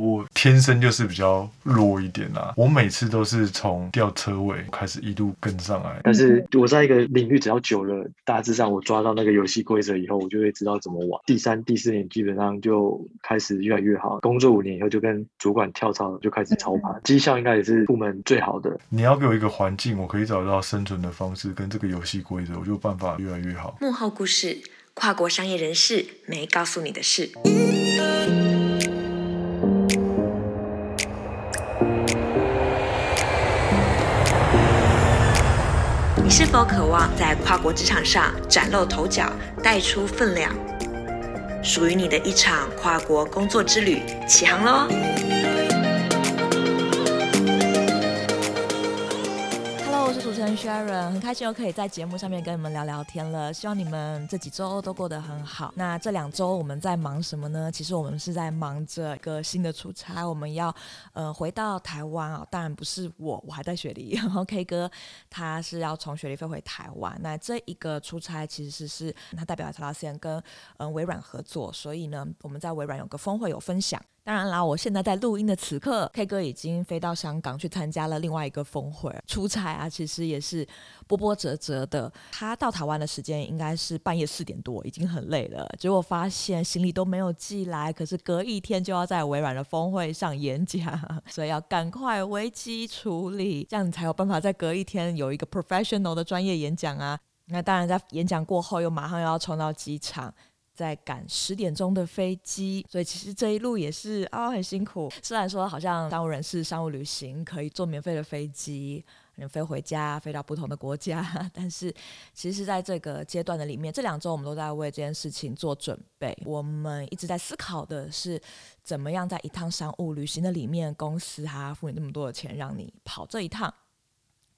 我天生就是比较弱一点啦。我每次都是从掉车尾开始一路跟上来。但是我在一个领域只要久了，大致上我抓到那个游戏规则以后，我就会知道怎么玩。第三、第四年基本上就开始越来越好。工作五年以后，就跟主管跳槽，就开始操盘，绩效应该也是部门最好的。你要给我一个环境，我可以找到生存的方式跟这个游戏规则，我就办法越来越好。幕后故事，跨国商业人士没告诉你的事。你是否渴望在跨国职场上崭露头角，带出分量？属于你的一场跨国工作之旅，起航喽！主持人 Sharon 很开心又可以在节目上面跟你们聊聊天了，希望你们这几周都过得很好。那这两周我们在忙什么呢？其实我们是在忙着一个新的出差，我们要呃回到台湾啊。当然不是我，我还在雪梨。然后 K 哥他是要从雪梨飞回台湾。那这一个出差其实是，他代表了 Atlassian 跟嗯、呃、微软合作，所以呢我们在微软有个峰会有分享。当然啦，我现在在录音的此刻，K 哥已经飞到香港去参加了另外一个峰会。出差啊，其实也是波波折折的。他到台湾的时间应该是半夜四点多，已经很累了。结果发现行李都没有寄来，可是隔一天就要在微软的峰会上演讲，所以要赶快危机处理，这样你才有办法在隔一天有一个 professional 的专业演讲啊。那当然，在演讲过后又马上又要冲到机场。在赶十点钟的飞机，所以其实这一路也是啊、很辛苦。虽然说好像商务人士商务旅行可以坐免费的飞机，能飞回家，飞到不同的国家，但是其实在这个阶段的里面，这两周我们都在为这件事情做准备。我们一直在思考的是，怎么样在一趟商务旅行的里面，公司还付你那么多的钱让你跑这一趟，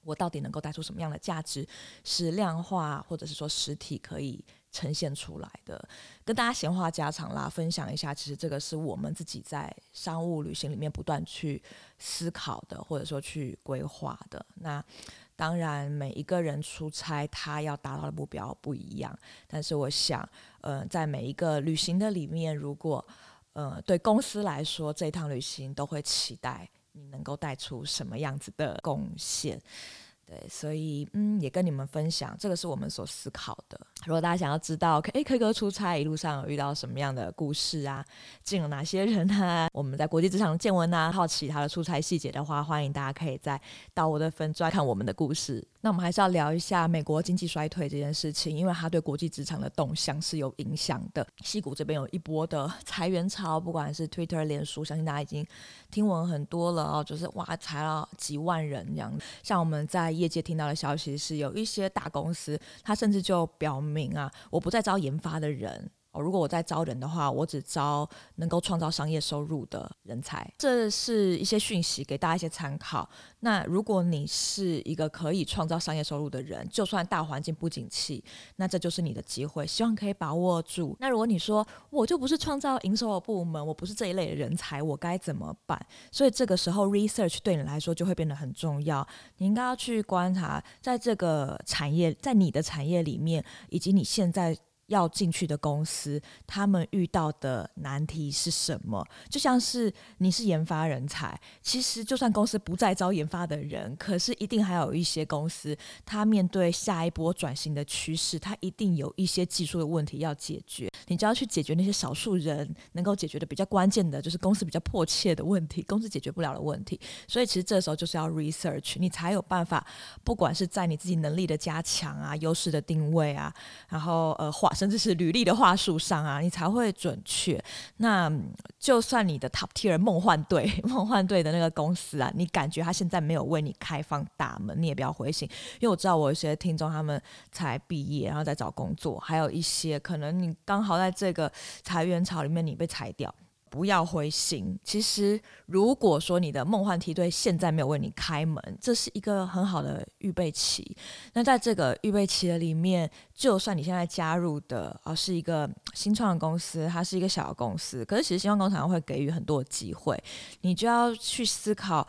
我到底能够带出什么样的价值，是量化或者是说实体可以呈现出来的，跟大家闲话家常啦，分享一下。其实这个是我们自己在商务旅行里面不断去思考的，或者说去规划的。那当然，每一个人出差他要达到的目标不一样，但是我想，呃，在每一个旅行的里面，如果呃对公司来说，这趟旅行都会期待你能够带出什么样子的贡献。对，所以嗯，也跟你们分享，这个是我们所思考的。如果大家想要知道，哎，K 哥出差一路上有遇到什么样的故事啊，见了哪些人啊，我们在国际职场见闻啊，好奇他的出差细节的话，欢迎大家可以再到我的粉专看我们的故事。那我们还是要聊一下美国经济衰退这件事情，因为它对国际职场的动向是有影响的。西谷这边有一波的裁员潮，不管是 Twitter、脸书，相信大家已经听闻很多了哦，就是哇，裁了几万人这样。像我们在业界听到的消息是，有一些大公司，它甚至就表明啊，我不再招研发的人。哦，如果我在招人的话，我只招能够创造商业收入的人才。这是一些讯息，给大家一些参考。那如果你是一个可以创造商业收入的人，就算大环境不景气，那这就是你的机会，希望可以把握住。那如果你说我就不是创造营收的部门，我不是这一类的人才，我该怎么办？所以这个时候，research 对你来说就会变得很重要。你应该要去观察，在这个产业，在你的产业里面，以及你现在。要进去的公司，他们遇到的难题是什么？就像是你是研发人才，其实就算公司不再招研发的人，可是一定还有一些公司，他面对下一波转型的趋势，他一定有一些技术的问题要解决。你就要去解决那些少数人能够解决的比较关键的，就是公司比较迫切的问题，公司解决不了的问题。所以其实这时候就是要 research，你才有办法，不管是在你自己能力的加强啊、优势的定位啊，然后呃，甚至是履历的话术上啊，你才会准确。那就算你的 top tier 梦幻队、梦幻队的那个公司啊，你感觉他现在没有为你开放大门，你也不要灰心，因为我知道我有些听众他们才毕业，然后在找工作，还有一些可能你刚好。在这个裁员潮里面，你被裁掉，不要灰心。其实，如果说你的梦幻梯队现在没有为你开门，这是一个很好的预备期。那在这个预备期的里面，就算你现在加入的啊是一个新创的公司，它是一个小的公司，可是其实新创工厂会给予很多机会，你就要去思考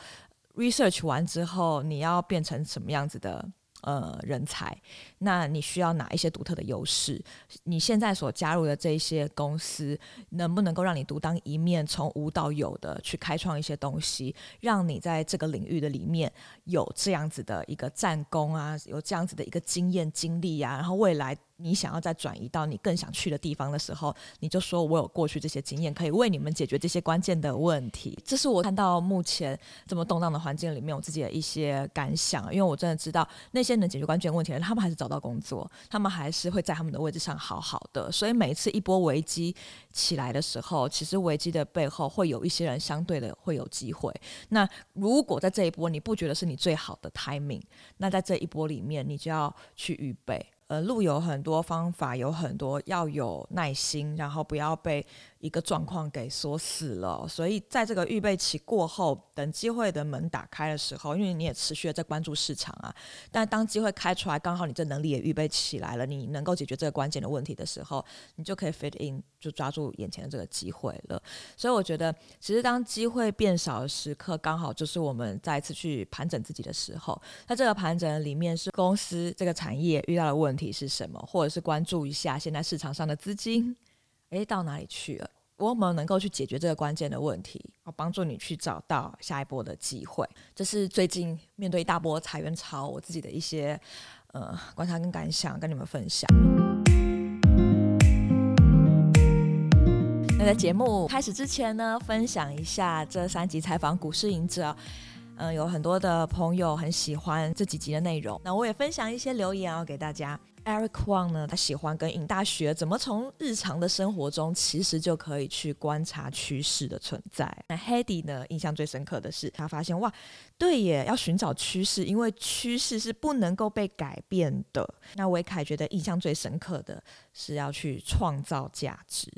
，research 完之后，你要变成什么样子的。呃人才，那你需要哪一些独特的优势？你现在所加入的这些公司，能不能够让你独当一面，从无到有的去开创一些东西，让你在这个领域的里面有这样子的一个战功啊，有这样子的一个经验经历啊，然后未来。你想要再转移到你更想去的地方的时候，你就说我有过去这些经验，可以为你们解决这些关键的问题。这是我看到目前这么动荡的环境里面，我自己的一些感想。因为我真的知道那些能解决关键问题的人，他们还是找到工作，他们还是会在他们的位置上好好的。所以每一次一波危机起来的时候，其实危机的背后会有一些人相对的会有机会。那如果在这一波你不觉得是你最好的 timing，那在这一波里面你就要去预备。呃，路有很多方法，有很多要有耐心，然后不要被一个状况给锁死了。所以在这个预备期过后，等机会的门打开的时候，因为你也持续的在关注市场啊。但当机会开出来，刚好你这能力也预备起来了，你能够解决这个关键的问题的时候，你就可以 fit in，就抓住眼前的这个机会了。所以我觉得，其实当机会变少的时刻，刚好就是我们再一次去盘整自己的时候。那这个盘整里面，是公司这个产业遇到的。问题是什么？或者是关注一下现在市场上的资金，诶，到哪里去了？我们能够去解决这个关键的问题，好帮助你去找到下一波的机会。这是最近面对一大波裁员潮，我自己的一些呃观察跟感想，跟你们分享。那在节目开始之前呢，分享一下这三集采访股市隐者。嗯，有很多的朋友很喜欢这几集的内容，那我也分享一些留言哦给大家。Eric Wang 呢，他喜欢跟尹大学怎么从日常的生活中，其实就可以去观察趋势的存在。那 Hedy 呢，印象最深刻的是他发现哇，对耶，要寻找趋势，因为趋势是不能够被改变的。那维凯觉得印象最深刻的是要去创造价值。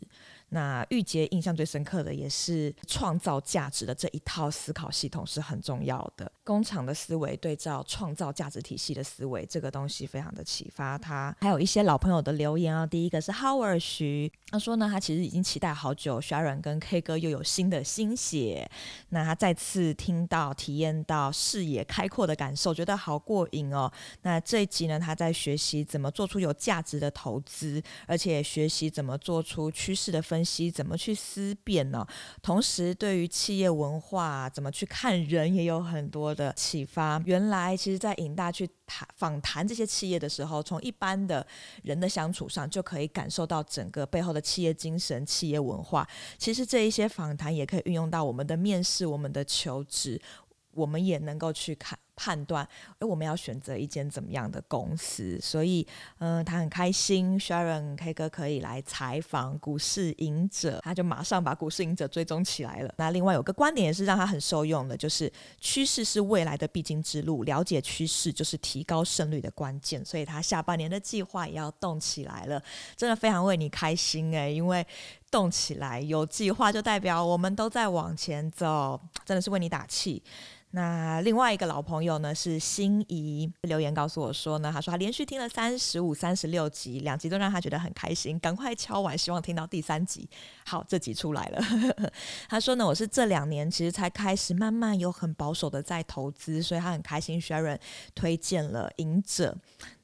那玉洁印象最深刻的也是创造价值的这一套思考系统是很重要的。工厂的思维对照创造价值体系的思维，这个东西非常的启发他。还有一些老朋友的留言啊，第一个是 Howard 徐，他说呢，他其实已经期待好久，Sharon 跟 K 哥又有新的新血。那他再次听到、体验到视野开阔的感受，觉得好过瘾哦。那这一集呢，他在学习怎么做出有价值的投资，而且学习怎么做出趋势的分。分析怎么去思辨呢？同时，对于企业文化怎么去看人，也有很多的启发。原来，其实，在隐大去谈访谈这些企业的时候，从一般的人的相处上，就可以感受到整个背后的企业精神、企业文化。其实，这一些访谈也可以运用到我们的面试、我们的求职，我们也能够去看。判断，诶，我们要选择一间怎么样的公司？所以，嗯、他很开心，Sharon K 哥可以来采访股市隐者，他就马上把股市隐者追踪起来了。那另外有个观点也是让他很受用的，就是趋势是未来的必经之路，了解趋势就是提高胜率的关键。所以他下半年的计划也要动起来了，真的非常为你开心诶，因为动起来有计划就代表我们都在往前走，真的是为你打气。那另外一个老朋友呢，是心仪留言告诉我说呢，他说他连续听了三十五、三十六集，两集都让他觉得很开心，赶快敲完，希望听到第三集。好，这集出来了。他说呢，我是这两年其实才开始慢慢有很保守的在投资，所以他很开心。Sharon 推荐了赢者。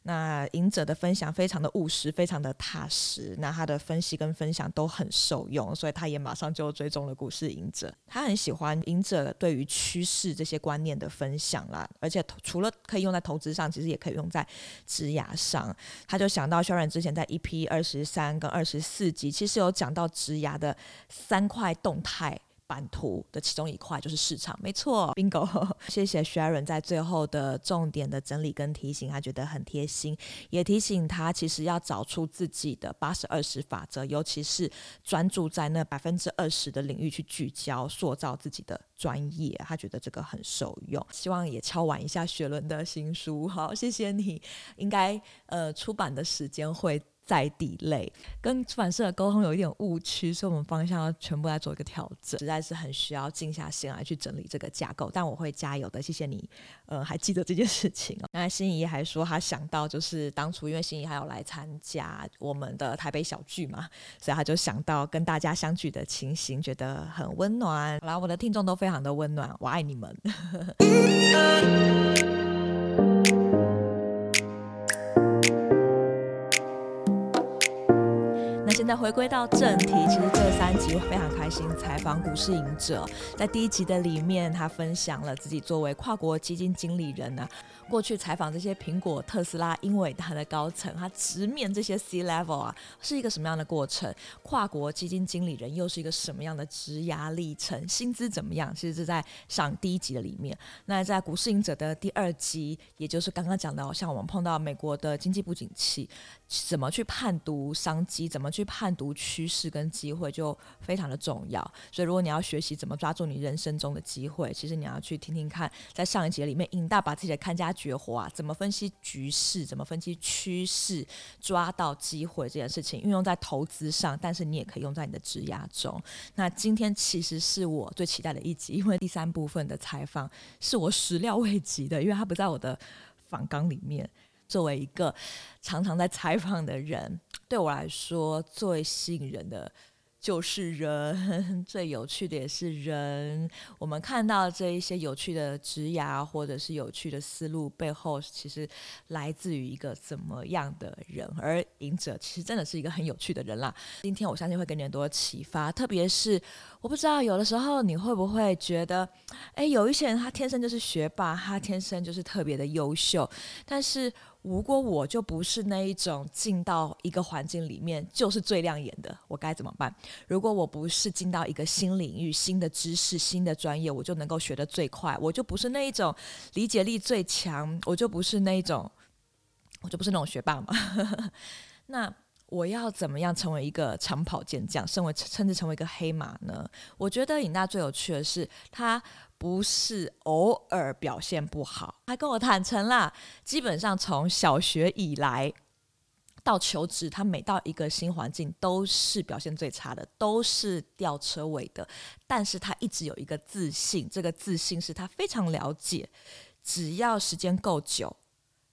那赢者的分享非常的务实，非常的踏实。那他的分析跟分享都很受用，所以他也马上就追踪了股市赢者。他很喜欢赢者对于趋势这些观念的分享啦，而且除了可以用在投资上，其实也可以用在职涯上。他就想到 Sharon 之前在 EP 二十三跟二十四集，其实有讲到职涯的三块动态。版图的其中一块就是市场，没错，Bingo。谢谢 Sharon 在最后的重点的整理跟提醒，他觉得很贴心，也提醒他其实要找出自己的八十二十法则，尤其是专注在那百分之二十的领域去聚焦，塑造自己的专业。他觉得这个很受用，希望也敲完一下雪伦的新书。好，谢谢你，应该呃出版的时间会。在地类跟出版社的沟通有一点误区，所以我们方向要全部来做一个调整，实在是很需要静下心来去整理这个架构。但我会加油的，谢谢你，呃，还记得这件事情哦。那心仪还说他想到就是当初因为心仪还有来参加我们的台北小聚嘛，所以他就想到跟大家相聚的情形，觉得很温暖。好啦，我的听众都非常的温暖，我爱你们。现在回归到正题，其实这三集我非常开心采访股市赢者，在第一集的里面，他分享了自己作为跨国基金经理人呢、过去采访这些苹果、特斯拉、英伟达的高层，他直面这些 C level 啊，是一个什么样的过程？跨国基金经理人又是一个什么样的职涯历程？薪资怎么样？其实是在上第一集的里面。那在股市赢者的第二集，也就是刚刚讲到，像我们碰到美国的经济不景气，怎么去判读商机？怎么去判读趋势跟机会，就非常的重要。所以，如果你要学习怎么抓住你人生中的机会，其实你要去听听看，在上一节里面，尹大把自己的看家。绝活啊！怎么分析局势？怎么分析趋势？抓到机会这件事情运用在投资上，但是你也可以用在你的职涯中。那今天其实是我最期待的一集，因为第三部分的采访是我始料未及的，因为他不在我的访纲里面。作为一个常常在采访的人，对我来说最吸引人的。就是人，最有趣的也是人。我们看到这一些有趣的职涯，或者是有趣的思路背后，其实来自于一个怎么样的人。而赢者其实真的是一个很有趣的人啦。今天我相信会给你很多启发，特别是我不知道有的时候你会不会觉得，哎，有一些人他天生就是学霸，他天生就是特别的优秀，但是。如果我就不是那一种进到一个环境里面就是最亮眼的，我该怎么办？如果我不是进到一个新领域、新的知识、新的专业，我就能够学得最快，我就不是那一种理解力最强，我就不是那一种，我就不是那种学霸嘛。那我要怎么样成为一个长跑健将，甚至甚至成为一个黑马呢？我觉得尹大最有趣的是他。不是偶尔表现不好，他跟我坦诚啦。基本上从小学以来到求职，他每到一个新环境都是表现最差的，都是吊车尾的。但是他一直有一个自信，这个自信是他非常了解，只要时间够久，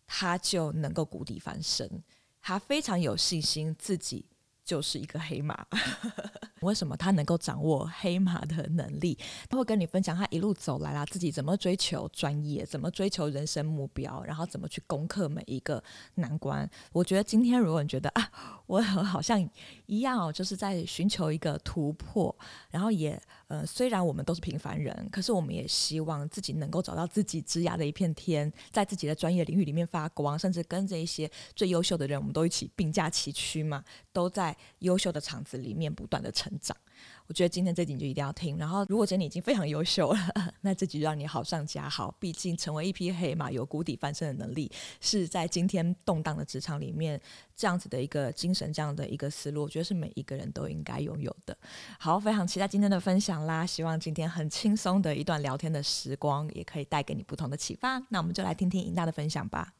他就能够谷底翻身。他非常有信心自己。就是一个黑马，为什么他能够掌握黑马的能力？他会跟你分享他一路走来啦，自己怎么追求专业，怎么追求人生目标，然后怎么去攻克每一个难关。我觉得今天如果你觉得啊，我好像一样哦，就是在寻求一个突破，然后也呃，虽然我们都是平凡人，可是我们也希望自己能够找到自己枝芽的一片天，在自己的专业领域里面发光，甚至跟着一些最优秀的人，我们都一起并驾齐驱嘛，都在。优秀的场子里面不断的成长，我觉得今天这集就一定要听。然后，如果觉得你已经非常优秀了，那这集就让你好上加好。毕竟，成为一匹黑马，有谷底翻身的能力，是在今天动荡的职场里面这样子的一个精神，这样的一个思路，我觉得是每一个人都应该拥有的。好，非常期待今天的分享啦！希望今天很轻松的一段聊天的时光，也可以带给你不同的启发。那我们就来听听尹大的分享吧。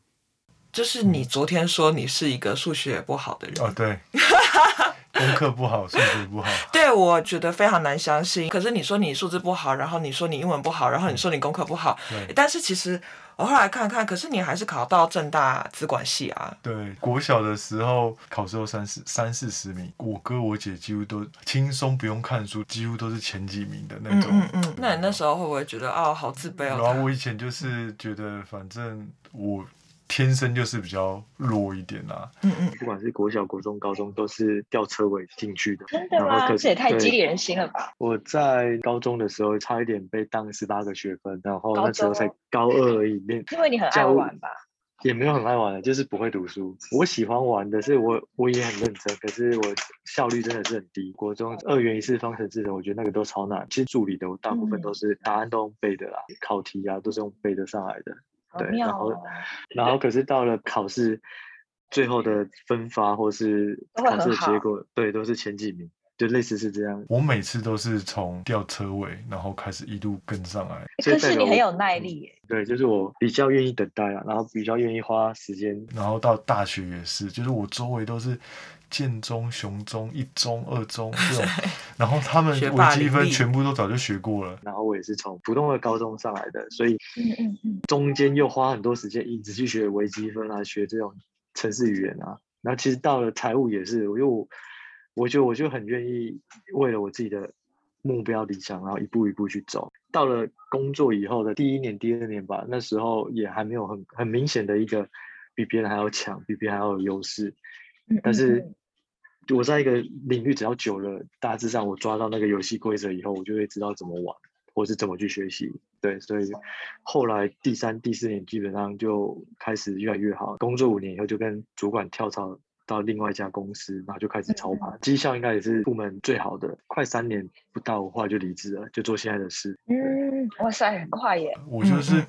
就是你昨天说你是一个数学不好的人哦，对。功课不好，数学不好。对，我觉得非常难相信。可是你说你数字不好，然后你说你英文不好，然后你说你功课不好。对。但是其实我后来看看，可是你还是考到正大资管系啊。对，国小的时候考试后三四三四十名，我哥我姐几乎都轻松不用看书，几乎都是前几名的那种。嗯嗯，嗯。那你那时候会不会觉得哦，好自卑哦？然后我以前就是觉得，反正我。天生就是比较弱一点啊，嗯嗯，不管是国小、国中、高中，都是吊车尾进去的。真的吗？这也太激励人心了吧！我在高中的时候差一点被当十八个学分，然后那时候才高二而已。因为你很爱玩吧？也没有很爱玩的，就是不会读书。我喜欢玩的是我，我也很认真，可是我效率真的是很低。国中二元一次方程式的，我觉得那个都超难。其实助理的我大部分都是答案都用背的啦，嗯、考题啊都是用背的上来的。对，然后，然后可是到了考试最后的分发或是 考试的结果，对，都是前几名，就类似是这样。我每次都是从吊车尾，然后开始一路跟上来。可是你很有耐力耶。对，就是我比较愿意等待啊，然后比较愿意花时间。然后到大学也是，就是我周围都是。建中、雄中、一中、二中这种，然后他们微积分全部都早就学过了。然后我也是从普通的高中上来的，所以中间又花很多时间一直去学微积分啊，学这种城市语言啊。然后其实到了财务也是，我就我就我就很愿意为了我自己的目标理想，然后一步一步去走。到了工作以后的第一年、第二年吧，那时候也还没有很很明显的一个比别人还要强，比别人还要有优势，但是。我在一个领域只要久了，大致上我抓到那个游戏规则以后，我就会知道怎么玩，或是怎么去学习。对，所以后来第三、第四年基本上就开始越来越好。工作五年以后，就跟主管跳槽。到另外一家公司，然后就开始操盘，绩效应该也是部门最好的。快三年不到，我后来就离职了，就做现在的事。嗯，哇塞，很快耶！我就是，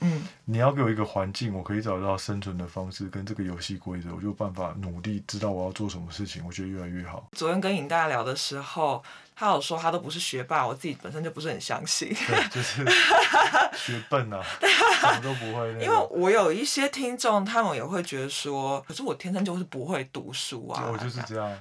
你要给我一个环境，我可以找到生存的方式跟这个游戏规则，我就有办法努力，知道我要做什么事情，我觉得越来越好。昨天跟尹大聊的时候。他有说他都不是学霸，我自己本身就不是很相信。对，就是 学笨啊，什么都不会。因为我有一些听众，他们也会觉得说，可是我天生就是不会读书啊。我就是这样。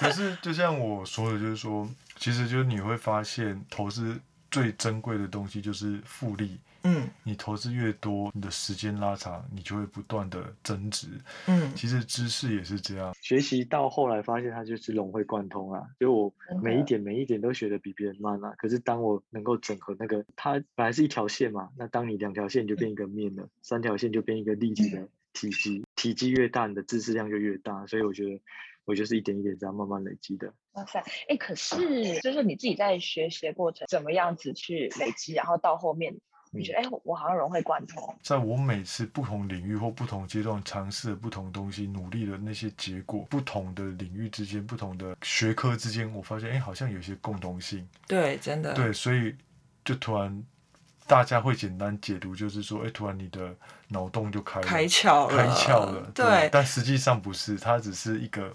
可是就像我说的，就是说，其实就是你会发现，投资最珍贵的东西就是复利。嗯，你投资越多，你的时间拉长，你就会不断的增值。嗯，其实知识也是这样，学习到后来发现它就是融会贯通啊，就我每一点每一点都学得比别人慢啊。可是当我能够整合那个，它本来是一条线嘛，那当你两条线就变一个面了，三条线就变一个立体的体积，体积越大，你的知识量就越大。所以我觉得，我就是一点一点这样慢慢累积的。哇塞，哎，可是就是你自己在学习的过程，怎么样子去累积，然后到后面。你觉得哎，我好像融会贯通。在我每次不同领域或不同阶段尝试的不同东西，努力的那些结果，不同的领域之间、不同的学科之间，我发现哎，好像有些共同性。对，真的。对，所以就突然大家会简单解读，就是说，哎，突然你的脑洞就开了，开窍了，开窍了。对，对，但实际上不是，它只是一个。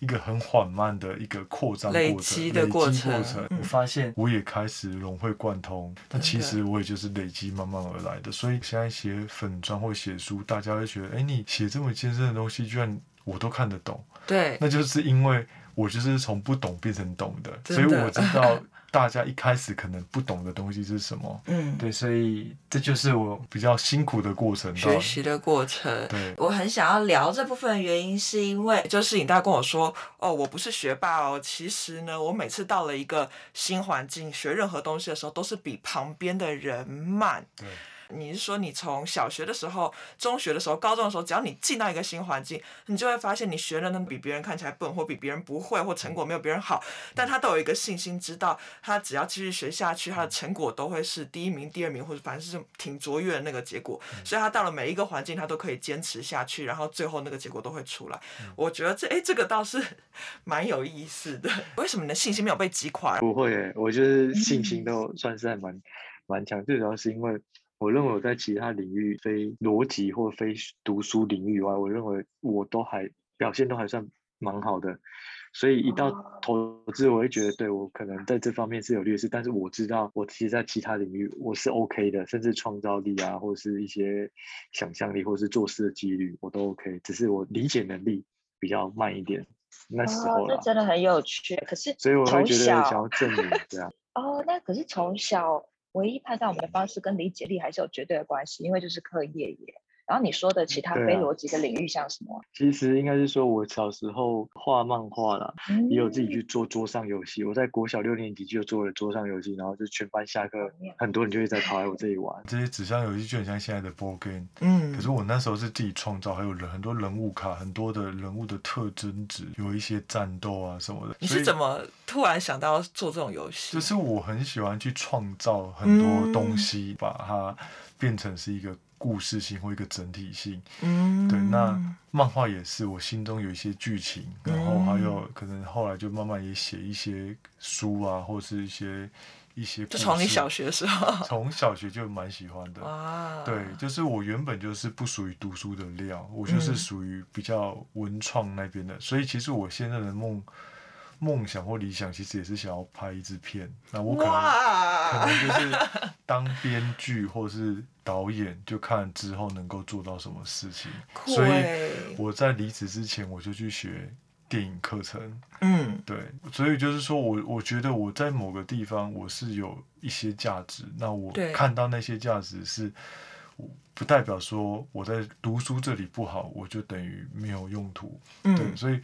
一个很缓慢的一个扩张过程，累积的过程。過程嗯、我发现我也开始融会贯通，但其实我也就是累积慢慢而来的。所以现在写粉专或写书，大家会觉得，哎，你写这么艰深的东西，居然我都看得懂。对，那就是因为我就是从不懂变成懂的，的所以我知道。大家一开始可能不懂的东西是什么？嗯，对，所以这就是我比较辛苦的过程，学习的过程。对，我很想要聊这部分的原因，是因为就是尹大跟我说，哦，我不是学霸哦，其实呢，我每次到了一个新环境学任何东西的时候，都是比旁边的人慢。对。你是说你从小学的时候、中学的时候、高中的时候，只要你进到一个新环境，你就会发现你学的呢比别人看起来笨，或比别人不会，或成果没有别人好，但他都有一个信心，知道他只要继续学下去，他的成果都会是第一名、第二名，或者反正是挺卓越的那个结果。所以他到了每一个环境，他都可以坚持下去，然后最后那个结果都会出来。我觉得这哎，这个倒是 蛮有意思的。为什么你的信心没有被击垮？不会诶，我就是信心 都算是还蛮蛮强，最主要是因为。我认为我在其他领域，非逻辑或非读书领域以外，我认为我都还表现都还算蛮好的，所以一到投资，我会觉得对我可能在这方面是有劣势，但是我知道我其实在其他领域我是 OK 的，甚至创造力啊，或者是一些想象力，或者是做事的几率我都 OK，只是我理解能力比较慢一点。那时候那真的很有趣，可是所以我会觉得想要证明这样。哦，那可是从小。唯一判断我们的方式跟理解力还是有绝对的关系，因为就是课业耶。然后你说的其他非逻辑的领域像什么？啊、其实应该是说，我小时候画漫画啦，嗯、也有自己去做桌上游戏。我在国小六年级就做了桌上游戏，然后就全班下课，很多人就会在跑来我这里玩。这些纸上游戏就很像现在的 board game，嗯。可是我那时候是自己创造，还有人很多人物卡，很多的人物的特征值，有一些战斗啊什么的。你是怎么突然想到做这种游戏？就是我很喜欢去创造很多东西，嗯、把它变成是一个。故事性或一个整体性，嗯，对，那漫画也是我心中有一些剧情，嗯、然后还有可能后来就慢慢也写一些书啊，或是一些一些。就从你小学的时候，从小学就蛮喜欢的，哇。对，就是我原本就是不属于读书的料，我就是属于比较文创那边的，嗯、所以其实我现在的梦。梦想或理想其实也是想要拍一支片，那我可能哇可能就是当编剧或是导演，就看之后能够做到什么事情。欸、所以我在离职之前我就去学电影课程。嗯，对，所以就是说我我觉得我在某个地方我是有一些价值，那我看到那些价值是。不代表说我在读书这里不好，我就等于没有用途。嗯、对，所以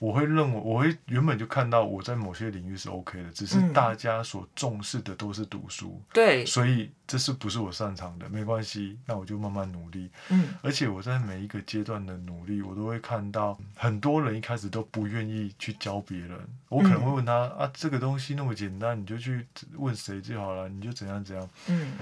我会认为，我会原本就看到我在某些领域是 OK 的，只是大家所重视的都是读书。对、嗯，所以这是不是我擅长的？没关系，那我就慢慢努力。嗯，而且我在每一个阶段的努力，我都会看到很多人一开始都不愿意去教别人。我可能会问他、嗯、啊，这个东西那么简单，你就去问谁就好了，你就怎样怎样。嗯，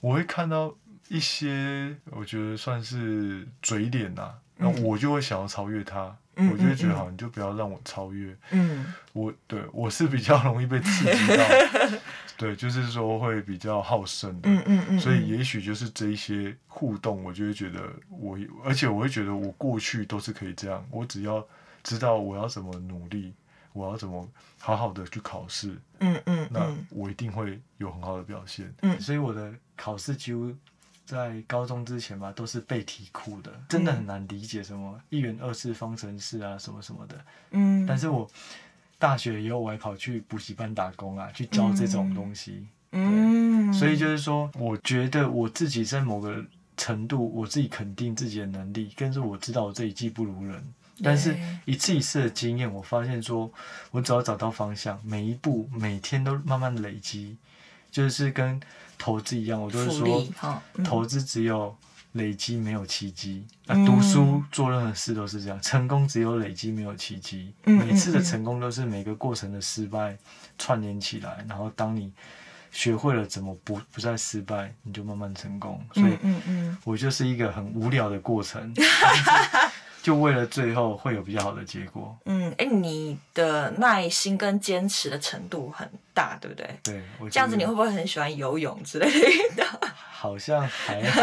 我会看到。一些我觉得算是嘴脸呐、啊，那、嗯、我就会想要超越他，嗯、我就会觉得好，你就不要让我超越。嗯，我对我是比较容易被刺激到，对，就是说会比较好胜的。嗯嗯嗯、所以也许就是这一些互动，我就会觉得我，而且我会觉得我过去都是可以这样，我只要知道我要怎么努力，我要怎么好好的去考试。嗯嗯，嗯那我一定会有很好的表现。嗯，所以我的考试几乎。在高中之前吧，都是背题库的，真的很难理解什么一元二次方程式啊，什么什么的。嗯。但是我大学以后，我还跑去补习班打工啊，去教这种东西。嗯。所以就是说，我觉得我自己在某个程度，我自己肯定自己的能力，跟着我知道我自己技不如人。但是一次一次的经验，我发现说，我只要找到方向，每一步每天都慢慢累积，就是跟。投资一样，我都是说，嗯、投资只有累积，没有奇迹。啊、嗯，读书做任何事都是这样，成功只有累积，没有奇迹。嗯、每次的成功都是每个过程的失败串联起来，然后当你学会了怎么不不再失败，你就慢慢成功。所以，我就是一个很无聊的过程。就为了最后会有比较好的结果。嗯，哎、欸，你的耐心跟坚持的程度很大，对不对？对，这样子你会不会很喜欢游泳之类的？好像还好，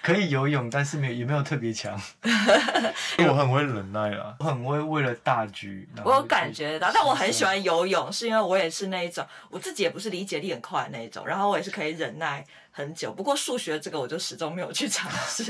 可以游泳，但是没有也没有特别强。我很会忍耐啦，我很会为了大局。我有感觉到，但我很喜欢游泳，是因为我也是那一种，我自己也不是理解力很快的那一种，然后我也是可以忍耐。很久，不过数学这个我就始终没有去尝试，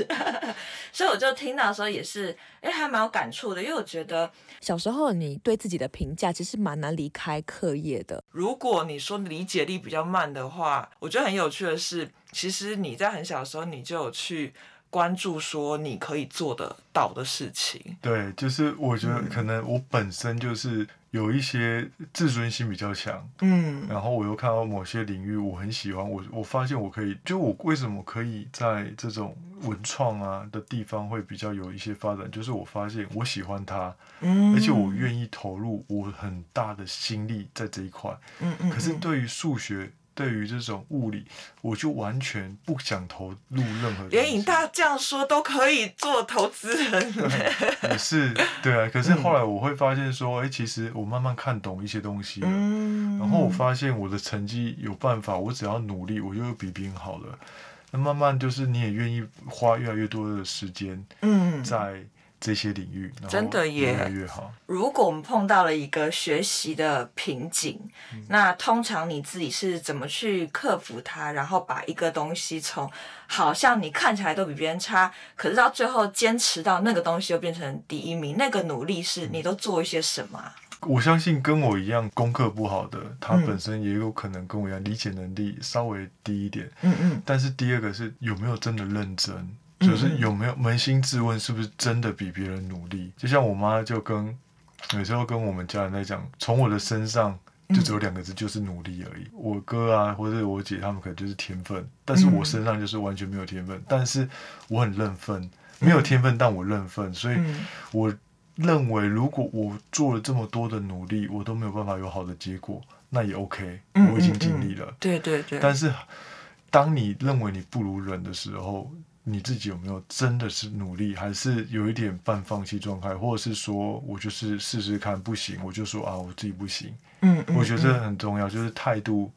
所以我就听到的时候也是，哎，还蛮有感触的，因为我觉得小时候你对自己的评价其实蛮难离开课业的。如果你说理解力比较慢的话，我觉得很有趣的是，其实你在很小的时候你就有去关注说你可以做得到的事情。对，就是我觉得可能我本身就是。有一些自尊心比较强，嗯，然后我又看到某些领域我很喜欢，我我发现我可以，就我为什么可以在这种文创啊的地方会比较有一些发展，就是我发现我喜欢它，嗯，而且我愿意投入我很大的心力在这一块，嗯嗯，可是对于数学。对于这种物理，我就完全不想投入任何。连尹大这样说都可以做投资人，也是对啊。可是后来我会发现说，哎、嗯，其实我慢慢看懂一些东西了，嗯，然后我发现我的成绩有办法，我只要努力，我就比别人好了。那慢慢就是你也愿意花越来越多的时间，嗯，在。这些领域真的也越来越好。如果我们碰到了一个学习的瓶颈，嗯，那通常你自己是怎么去克服它，然后把一个东西从好像你看起来都比别人差，可是到最后坚持到那个东西又变成第一名，那个努力是你都做一些什么？我相信跟我一样功课不好的，他本身也有可能跟我一样理解能力稍微低一点。嗯嗯。但是第二个是有没有真的认真？就是有没有扪心自问，是不是真的比别人努力？就像我妈就跟有时候跟我们家人在讲，从我的身上就只有两个字，就是努力而已。我哥啊，或者我姐他们可能就是天分，但是我身上就是完全没有天分。但是我很认分，没有天分，但我认分。所以我认为，如果我做了这么多的努力，我都没有办法有好的结果，那也 OK，我已经尽力了。对对对。但是当你认为你不如人的时候，你自己有没有真的是努力，还是有一点半放弃状态，或者是说我就是试试看不行，我就说啊我自己不行。嗯，嗯，我觉得这很重要，就是态度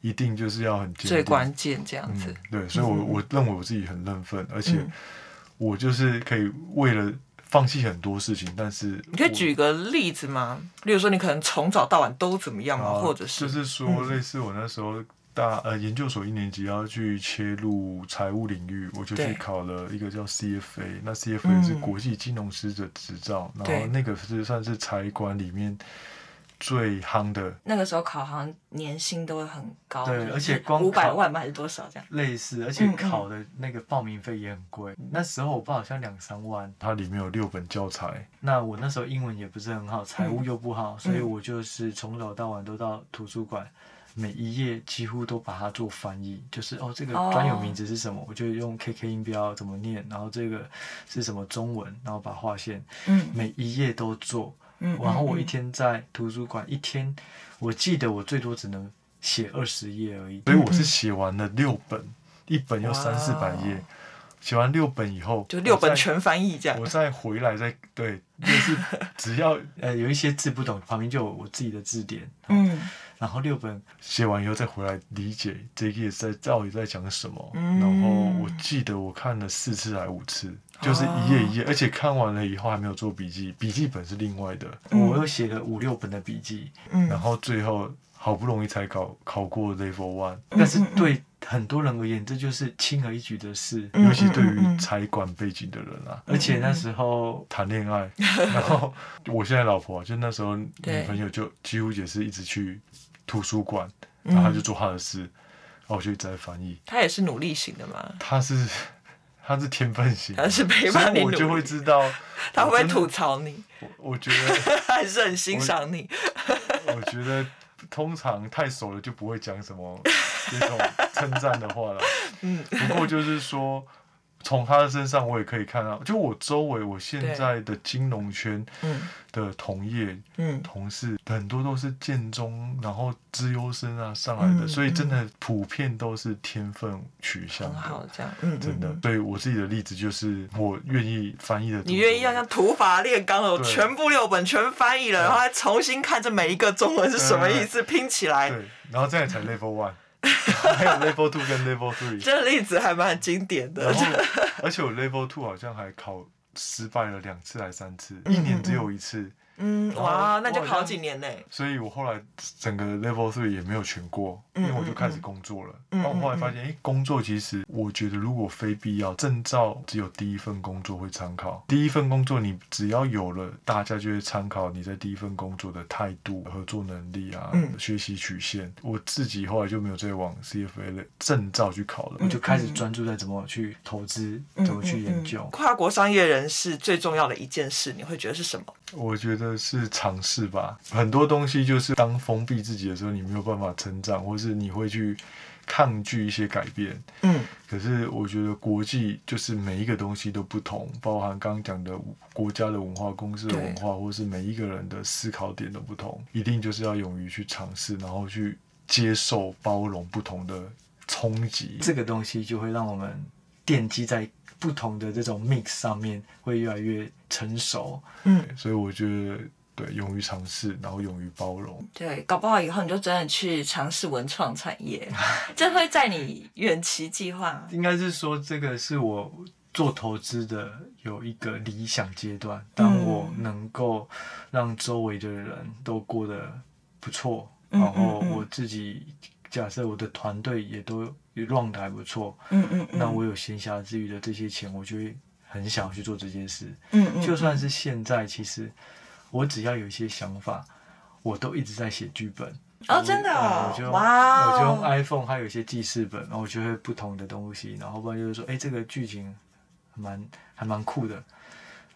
一定就是要很坚定，最关键这样子。嗯、对，所以我，我我认为我自己很认分，而且我就是可以为了放弃很多事情，但是你可以举个例子吗？例如说，你可能从早到晚都怎么样吗？啊、或者是就是说，类似我那时候。大呃，研究所一年级要去切入财务领域，我就去考了一个叫 CFA，那 CFA 是国际金融师的执照，然后那个是算是财管里面最夯的。那个时候考行年薪都会很高，对，而且光五百万嘛还是多少这样？类似，而且考的那个报名费也很贵。嗯嗯，那时候我报好像两三万。它里面有六本教材。那我那时候英文也不是很好，财务又不好，嗯、所以我就是从早到晚都到图书馆。每一页几乎都把它做翻译，就是哦，这个专有名词是什么，oh. 我就用 KK 音标怎么念，然后这个是什么中文，然后把划线，嗯，每一页都做，嗯，然后我一天在图书馆、嗯、一天，我记得我最多只能写二十页而已，所以我是写完了六本，一本要三四百页，写完六本以后，就六本全翻译这样，我再回来再对，就是 只要呃有一些字不懂，旁边就有我自己的字典，嗯。然后六本写完以后再回来理解这一页在到底在讲什么。嗯、然后我记得我看了四次还五次，就是一页一页，哦、而且看完了以后还没有做笔记，笔记本是另外的。嗯、我又写了五六本的笔记，嗯、然后最后好不容易才考考过 Level One。嗯、但是对很多人而言，这就是轻而易举的事，嗯、尤其对于财管背景的人啊。嗯、而且那时候谈恋爱，然后我现在老婆就那时候女朋友就几乎也是一直去。图书馆，然后他就做他的事，嗯、然后我就一直在翻译。他也是努力型的吗？他是，他是天分型。他是陪伴你，我就会知道。他会不会吐槽你？我我觉得还是很欣赏你。我，我觉得通常太熟了就不会讲什么这种称赞的话了。嗯，不过就是说。从他的身上，我也可以看到，就我周围，我现在的金融圈的同业、嗯、同事，很多都是建中，然后资优生啊上来的，嗯、所以真的普遍都是天分取向的。好，这样，嗯，真的。对我自己的例子就是，我愿意翻译的。你愿意要像土法炼钢了，对全部六本全翻译了，然后再重新看这每一个中文是什么意思，拼起来。对，然后这样才 level one。还有 level two 跟 level three，这个例子还蛮经典的。然后，而且我 level two 好像还考失败了两次还三次，一年只有一次。嗯，哇，那就考几年呢？所以我后来整个 level three 也没有全过，因为我就开始工作了。然后后来发现，哎，工作其实我觉得如果非必要，证照只有第一份工作会参考。第一份工作你只要有了，大家就会参考你在第一份工作的态度、合作能力啊、学习曲线。我自己后来就没有再往 CFA 的证照去考了，我就开始专注在怎么去投资、怎么去研究。跨国商业人士最重要的一件事，你会觉得是什么？我觉得是尝试吧，很多东西就是当封闭自己的时候，你没有办法成长，或是你会去抗拒一些改变。嗯，可是我觉得国际就是每一个东西都不同，包含刚刚讲的国家的文化、公司的文化，或是每一个人的思考点都不同，一定就是要勇于去尝试，然后去接受、包容不同的冲击。这个东西就会让我们奠基在。不同的这种 mix 上面会越来越成熟，嗯，所以我觉得对，勇于尝试，然后勇于包容，对，搞不好以后你就真的去尝试文创产业，这会在你远期计划。应该是说，这个是我做投资的有一个理想阶段，当我能够让周围的人都过得不错，嗯、然后我自己假设我的团队也都。run 的还不错，嗯嗯，那我有闲暇之余的这些钱，我就会很想去做这件事，嗯嗯，就算是现在，其实我只要有一些想法，我都一直在写剧本。哦，真的哦，我就哇，我就用 iPhone，还有一些记事本，然后我就会不同的东西，然后不然就是说，哎，这个剧情蛮还蛮酷的。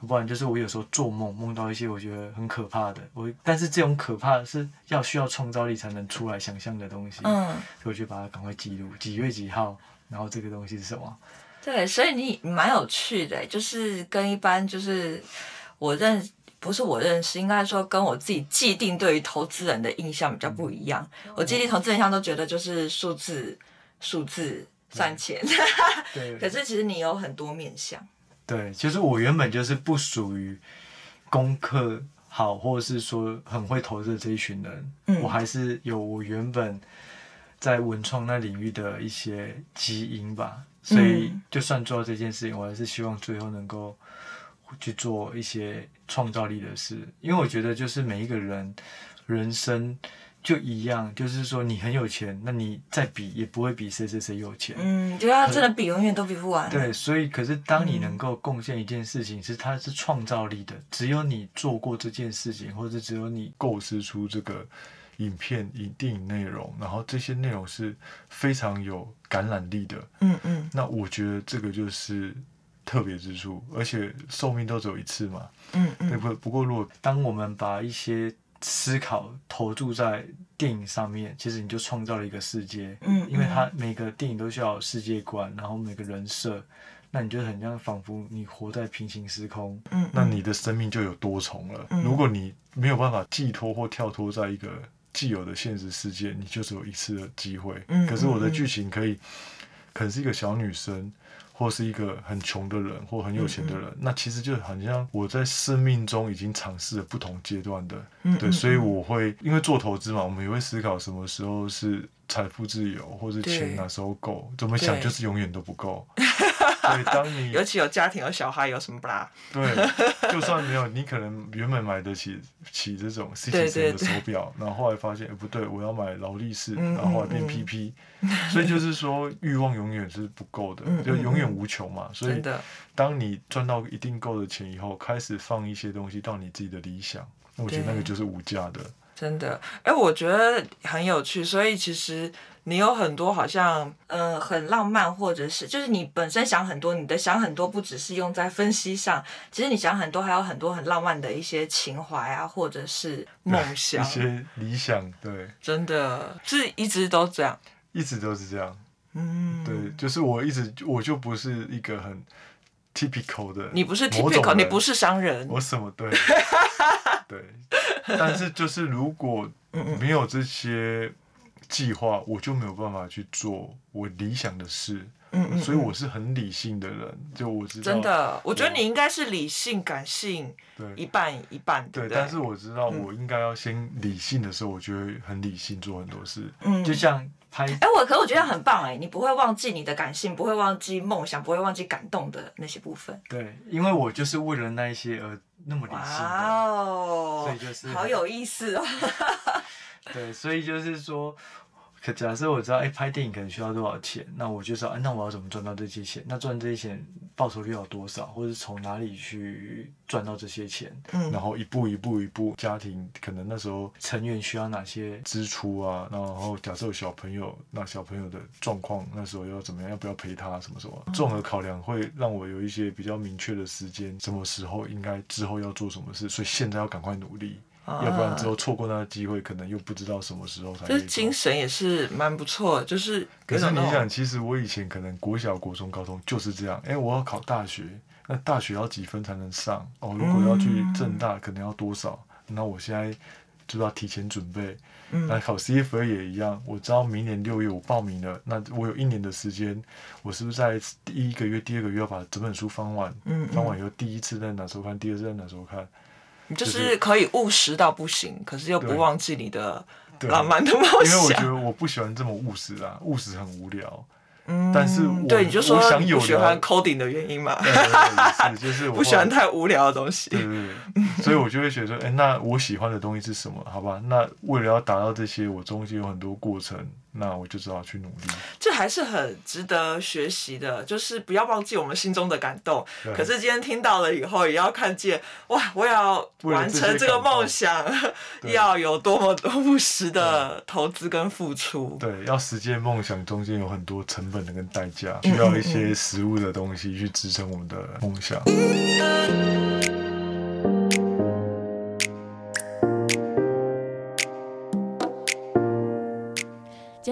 不然就是我有时候做梦，梦到一些我觉得很可怕的，我但是这种可怕是要需要创造力才能出来想象的东西，嗯，所以我就把它赶快记录，几月几号，然后这个东西是什么？对，所以你蛮有趣的，就是跟一般就是我认不是我认识，应该说跟我自己既定对于投资人的印象比较不一样。嗯、我既定投资人印象都觉得就是数字数字赚钱，对，可是其实你有很多面向。对，其实我原本就是不属于功课好，或者是说很会投资的这一群人，嗯、我还是有我原本在文创那领域的一些基因吧。所以就算做到这件事情，我还是希望最后能够去做一些创造力的事，因为我觉得就是每一个人人生就一样，就是说你很有钱，那你再比也不会比谁谁谁有钱。嗯，就要真的比，永远都比不完。对，所以可是当你能够贡献一件事情，是它是创造力的，只有你做过这件事情，或者只有你构思出这个影片、影电影内容，然后这些内容是非常有感染力的。嗯嗯。那我觉得这个就是特别之处，而且寿命都只有一次嘛。嗯嗯。对不？不过如果当我们把一些思考投注在电影上面，其实你就创造了一个世界。嗯，因为它每个电影都需要有世界观，然后每个人设，那你就很像仿佛你活在平行时空。嗯，那你的生命就有多重了。嗯，如果你没有办法寄托或跳脱在一个既有的现实世界，你就只有一次的机会。嗯，可是我的剧情可以，可能是一个小女生。或是一个很穷的人，或很有钱的人，嗯嗯，那其实就好像我在生命中已经尝试了不同阶段的，对，所以我会因为做投资嘛，我们也会思考什么时候是财富自由，或是钱哪时候够，怎么想就是永远都不够。对，当你 尤其有家庭有小孩有什么不啦？对，就算没有，你可能原本买得起起这种 Citizen 的手表，然后后来发现，哎，不对，我要买劳力士，然后后来变 PP，嗯嗯嗯，所以就是说欲望永远是不够的，就永远无穷嘛。所以，当你赚到一定够的钱以后，开始放一些东西到你自己的理想，我觉得那个就是无价的。真的，哎，我觉得很有趣，所以其实。你有很多好像，呃，很浪漫，或者是就是你本身想很多，你的想很多不只是用在分析上，其实你想很多，还有很多很浪漫的一些情怀啊，或者是 梦想，一些理想，对，真的是一直都这样，一直都是这样，嗯，对，就是我一直我就不是一个很 typical 的，你不是 typical，你不是商人，我什么对，对，但是就是如果没有这些。计划我就没有办法去做我理想的事，嗯嗯嗯，所以我是很理性的人，就我知道。真的，我觉得你应该是理性感性，对，一半一半。对，对，但是我知道我应该要先理性的时候，我就会很理性做很多事。嗯，就像拍，哎、欸，我可我觉得很棒哎，你不会忘记你的感性，不会忘记梦想，不会忘记感动的那些部分。对，因为我就是为了那一些而那么理性所以就是好有意思哦。对，所以就是说。可假设我知道，哎、欸，拍电影可能需要多少钱，那我就说，哎、啊，那我要怎么赚到这些钱？那赚这些钱报酬率有多少，或者从哪里去赚到这些钱？嗯，然后一步一步一步，家庭可能那时候成员需要哪些支出啊？然后假设有小朋友，那小朋友的状况那时候要怎么样？要不要陪他？什么什么？综合考量会让我有一些比较明确的时间，什么时候应该之后要做什么事，所以现在要赶快努力。要不然之后错过那个机会，可能又不知道什么时候才。就是精神也是蛮不错，就是。可是你想，其实我以前可能国小、国中、高中就是这样。哎、欸，我要考大学，那大学要几分才能上？哦，如果要去正大，可能要多少？那、嗯、我现在就要提前准备。嗯。那考 CFA 也一样，我知道明年六月我报名了，那我有一年的时间，我是不是在第一个月、第二个月要把整本书翻完？嗯，嗯。翻完以后，第一次在哪时候看？第二次在哪时候看？就是可以务实到不行，可是又不忘记你的浪漫的梦想。因为我觉得我不喜欢这么务实啊，务实很无聊。嗯，但是我对你就说我想有不喜欢 coding 的原因嘛，就是 我不喜欢太无聊的东西。对对对，所以我就会觉得说，哎、欸，那我喜欢的东西是什么？好吧，那为了要达到这些，我中间有很多过程。那我就只好去努力，这还是很值得学习的，就是不要忘记我们心中的感动。可是今天听到了以后，也要看见哇，我要完成这个梦想，要有多么多务实的投资跟付出。对，要实现梦想，中间有很多成本的跟代价，需要一些实物的东西去支撑我们的梦想。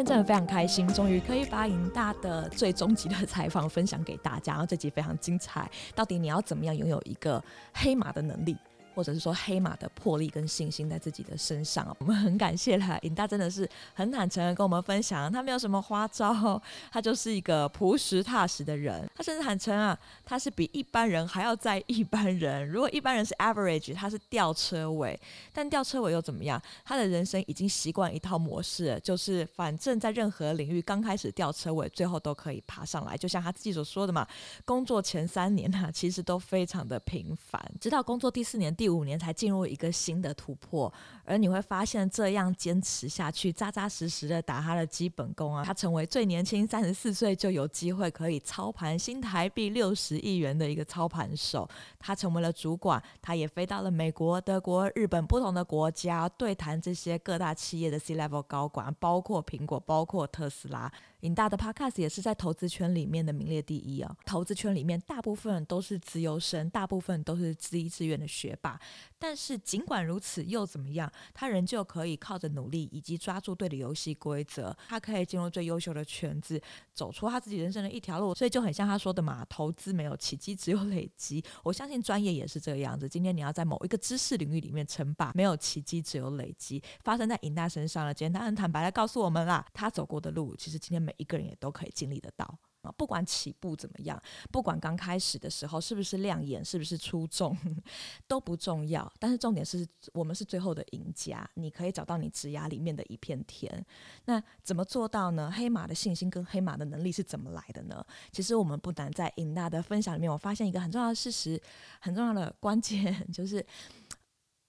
真的非常开心，终于可以把影大的最终极的采访分享给大家，然后这集非常精彩。到底你要怎么样拥有一个黑马的能力？或者是说黑马的魄力跟信心在自己的身上，我们很感谢他，尹大真的是很坦诚的跟我们分享，他没有什么花招，他就是一个朴实踏实的人。他甚至坦诚啊，他是比一般人还要在一般人。如果一般人是 average，他是吊车尾，但吊车尾又怎么样？他的人生已经习惯一套模式，就是反正在任何领域刚开始吊车尾，最后都可以爬上来。就像他自己所说的嘛，工作前三年啊，其实都非常的平凡，直到工作第四年第。五年才进入一个新的突破，而你会发现这样坚持下去，扎扎实实的打他的基本功啊，他成为最年轻三十四岁就有机会可以操盘新台币六十亿元的一个操盘手，他成为了主管，他也飞到了美国、德国、日本不同的国家对谈这些各大企业的 C-level 高管，包括苹果，包括特斯拉。尹大的 Podcast 也是在投资圈里面的名列第一啊！投资圈里面大部分都是资优生，大部分都是资一志愿的学霸。但是尽管如此，又怎么样？他仍旧可以靠着努力以及抓住对的游戏规则，他可以进入最优秀的圈子，走出他自己人生的一条路。所以就很像他说的嘛：“投资没有奇迹，只有累积。”我相信专业也是这个样子。今天你要在某一个知识领域里面称霸，没有奇迹，只有累积。发生在尹大身上了，今天他很坦白的告诉我们啦，他走过的路，其实今天。每一个人也都可以经历得到啊，不管起步怎么样，不管刚开始的时候是不是亮眼，是不是出众，都不重要。但是重点是我们是最后的赢家，你可以找到你职涯里面的一片天。那怎么做到呢？黑马的信心跟黑马的能力是怎么来的呢？其实我们不难在尹大的分享里面，我发现一个很重要的事实，很重要的关键 就是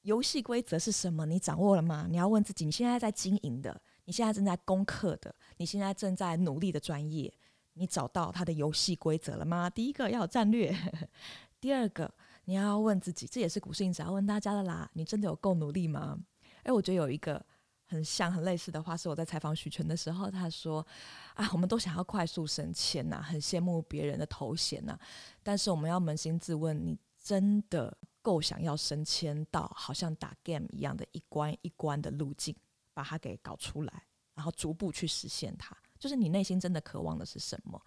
游戏规则是什么？你掌握了吗？你要问自己，你现在在经营的。你现在正在攻克的，你现在正在努力的专业，你找到它的游戏规则了吗？第一个要有战略，第二个你要问自己，这也是股市赢者要问大家的啦。你真的有够努力吗？诶，我觉得有一个很像、很类似的话，是我在采访许诠的时候，他说：“啊，我们都想要快速升迁呐，很羡慕别人的头衔呐，但是我们要扪心自问，你真的够想要升迁到好像打 game 一样的一关一关的路径？”把它给搞出来，然后逐步去实现它，就是你内心真的渴望的是什么？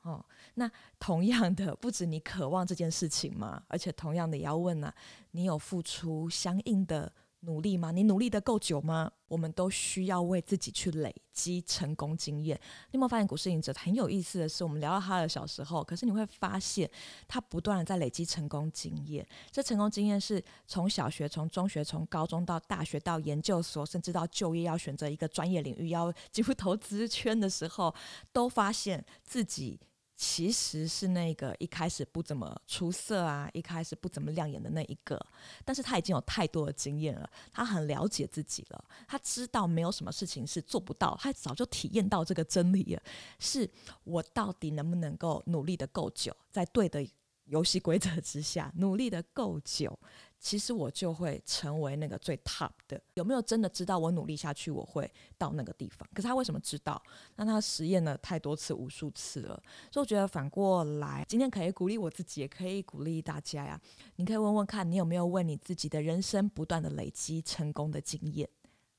哦，那同样的，不止你渴望这件事情嘛？而且同样的也要问、啊，你有付出相应的？努力吗？你努力的够久吗？我们都需要为自己去累积成功经验。你有没有发现，股市赢者很有意思的是，我们聊到他的小时候，可是你会发现他不断的在累积成功经验。这成功经验是从小学、从中学、从高中到大学到研究所，甚至到就业要选择一个专业领域，要进入投资圈的时候，都发现自己。其实是那个一开始不怎么出色啊，一开始不怎么亮眼的那一个，但是他已经有太多的经验了，他很了解自己了，他知道没有什么事情是做不到，他早就体验到这个真理了，是我到底能不能够努力的够久，在对的游戏规则之下努力的够久。其实我就会成为那个最 top 的。有没有真的知道我努力下去，我会到那个地方？可是他为什么知道？那他实验了太多次、无数次了。所以我觉得反过来，今天可以鼓励我自己，也可以鼓励大家呀。你可以问问看，你有没有为你自己的人生不断的累积成功的经验？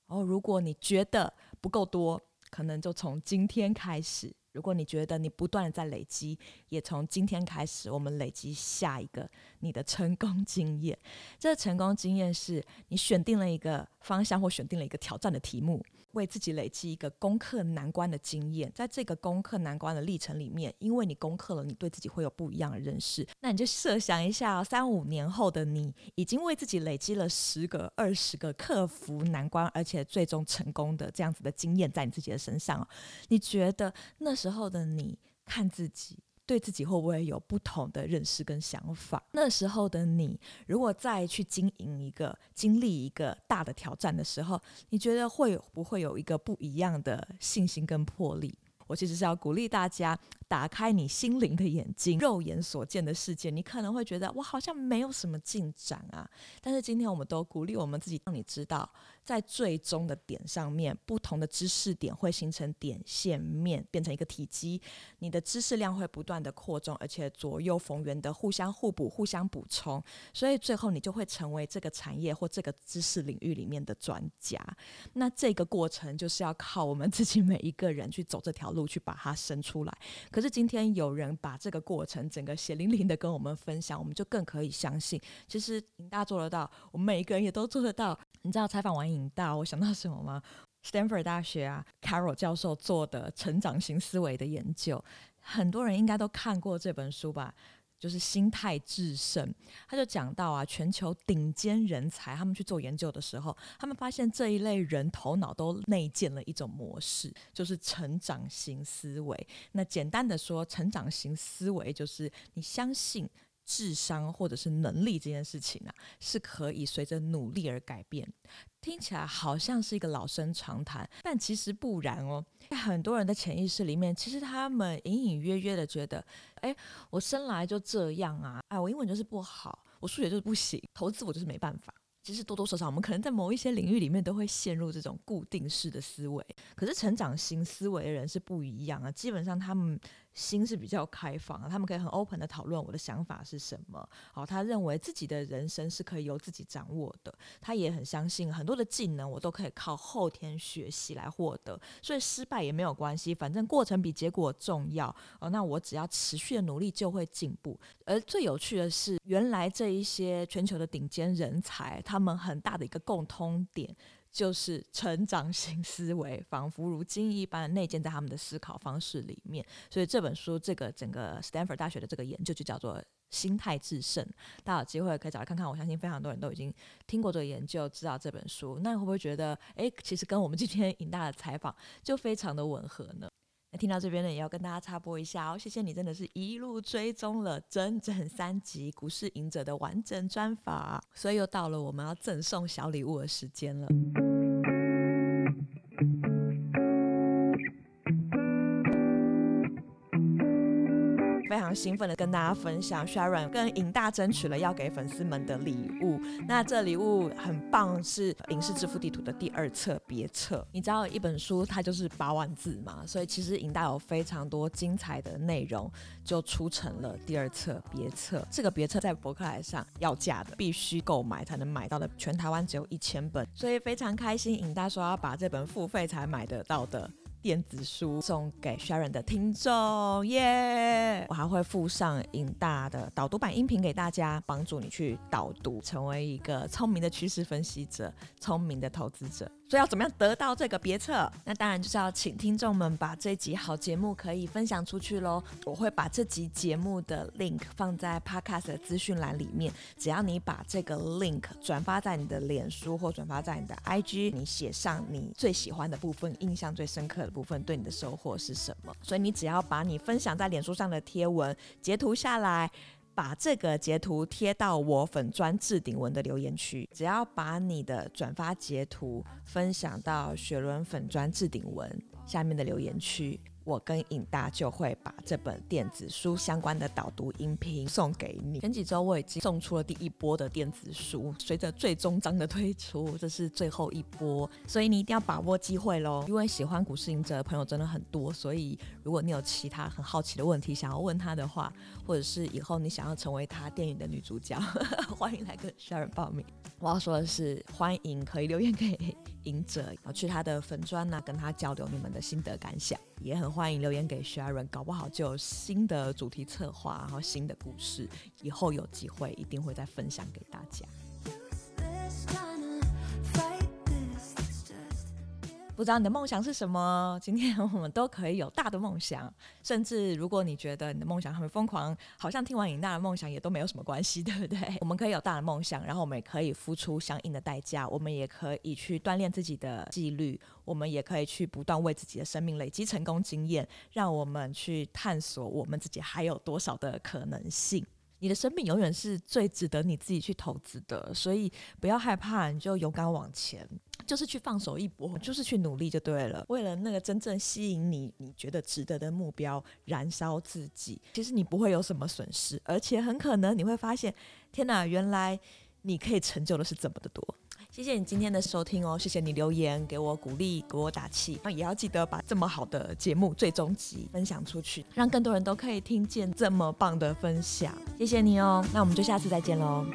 然后如果你觉得不够多，可能就从今天开始。如果你觉得你不断的在累积，也从今天开始，我们累积下一个你的成功经验。这个成功经验是你选定了一个方向，或选定了一个挑战的题目。为自己累积一个攻克难关的经验，在这个攻克难关的历程里面，因为你攻克了，你对自己会有不一样的认识。那你就设想一下，三五年后的你，已经为自己累积了十个、二十个克服难关，而且最终成功的这样子的经验在你自己的身上。你觉得那时候的你看自己？对自己会不会有不同的认识跟想法？那时候的你，如果再去经营一个、经历一个大的挑战的时候，你觉得会不会有一个不一样的信心跟魄力？我其实是要鼓励大家打开你心灵的眼睛，肉眼所见的世界，你可能会觉得我好像没有什么进展啊。但是今天我们都鼓励我们自己，让你知道，在最终的点上面，不同的知识点会形成点线面，变成一个体积，你的知识量会不断的扩充，而且左右逢源的互相互补、互相补充，所以最后你就会成为这个产业或这个知识领域里面的专家。那这个过程就是要靠我们自己每一个人去走这条路。去把它生出来，可是今天有人把这个过程整个血淋淋的跟我们分享，我们就更可以相信，其实尹大做得到，我们每一个人也都做得到。你知道采访完尹大，我想到什么吗？Stanford 大学啊，Carol 教授做的成长型思维的研究，很多人应该都看过这本书吧。就是心态制胜，他就讲到啊，全球顶尖人才他们去做研究的时候，他们发现这一类人头脑都内建了一种模式，就是成长型思维。那简单的说，成长型思维就是你相信智商或者是能力这件事情啊，是可以随着努力而改变。听起来好像是一个老生常谈，但其实不然哦。在很多人的潜意识里面，其实他们隐隐约约的觉得，哎，我生来就这样啊，哎，我英文就是不好，我数学就是不行，投资我就是没办法。其实多多少少，我们可能在某一些领域里面都会陷入这种固定式的思维。可是成长型思维的人是不一样啊，基本上他们心是比较开放的，他们可以很 open 的讨论我的想法是什么。好，他认为自己的人生是可以由自己掌握的，他也很相信很多的技能我都可以靠后天学习来获得，所以失败也没有关系，反正过程比结果重要。哦，那我只要持续的努力就会进步。而最有趣的是，原来这一些全球的顶尖人才，他他们很大的一个共通点就是成长型思维，仿佛如金一般内建在他们的思考方式里面。所以这本书，这个整个 Stanford 大学的这个研究就叫做“心态致胜”。大家有机会可以找来看看。我相信非常多人都已经听过这个研究，知道这本书。那会不会觉得，哎，其实跟我们今天尹大的采访就非常的吻合呢？听到这边呢，也要跟大家插播一下哦，谢谢你，真的是一路追踪了整整三集《股市赢者》的完整专访，所以又到了我们要赠送小礼物的时间了。非常兴奋的跟大家分享，Sharon 跟尹大争取了要给粉丝们的礼物。那这礼物很棒，是《影视致富地图》的第二册别册。你知道一本书它就是八万字嘛，所以其实尹大有非常多精彩的内容，就出成了第二册别册。这个别册在博客来上要价的，必须购买才能买到的，全台湾只有一千本，所以非常开心。尹大说要把这本付费才买得到的。电子书送给 Sharon 的听众耶我还会附上影大的导读版音频给大家，帮助你去导读，成为一个聪明的趋势分析者，聪明的投资者。所以要怎么样得到这个别册？那当然就是要请听众们把这集好节目可以分享出去喽。我会把这集节目的 link 放在 podcast 的资讯栏里面。只要你把这个 link 转发在你的脸书或转发在你的 IG，你写上你最喜欢的部分、印象最深刻的部分，对你的收获是什么？所以你只要把你分享在脸书上的贴文截图下来。把这个截图贴到我粉砖置顶文的留言区，只要把你的转发截图分享到雪伦粉砖置顶文下面的留言区。我跟尹大就会把这本电子书相关的导读音频送给你。前几周我已经送出了第一波的电子书，随着最终章的推出，这是最后一波，所以你一定要把握机会喽！因为喜欢股市隐者的朋友真的很多，所以如果你有其他很好奇的问题想要问他的话，或者是以后你想要成为他电影的女主角，欢迎来跟 Sharon 报名。我要说的是，欢迎可以留言给赢者，然后去他的粉砖啊，跟他交流你们的心得感想，也很欢迎留言给 Sharon，搞不好就有新的主题策划，然后新的故事，以后有机会一定会再分享给大家。不知道你的梦想是什么？今天我们都可以有大的梦想，甚至如果你觉得你的梦想很疯狂，好像听完尹娜的梦想也都没有什么关系，对不对？我们可以有大的梦想，然后我们也可以付出相应的代价，我们也可以去锻炼自己的纪律，我们也可以去不断为自己的生命累积成功经验，让我们去探索我们自己还有多少的可能性。你的生命永远是最值得你自己去投资的，所以不要害怕，你就勇敢往前，就是去放手一搏，就是去努力就对了。为了那个真正吸引你、你觉得值得的目标，燃烧自己，其实你不会有什么损失，而且很可能你会发现，天哪，原来你可以成就的是这么的多。谢谢你今天的收听哦谢谢你留言给我鼓励给我打气那也要记得把这么好的节目最终集分享出去让更多人都可以听见这么棒的分享。谢谢你哦那我们就下次再见喽。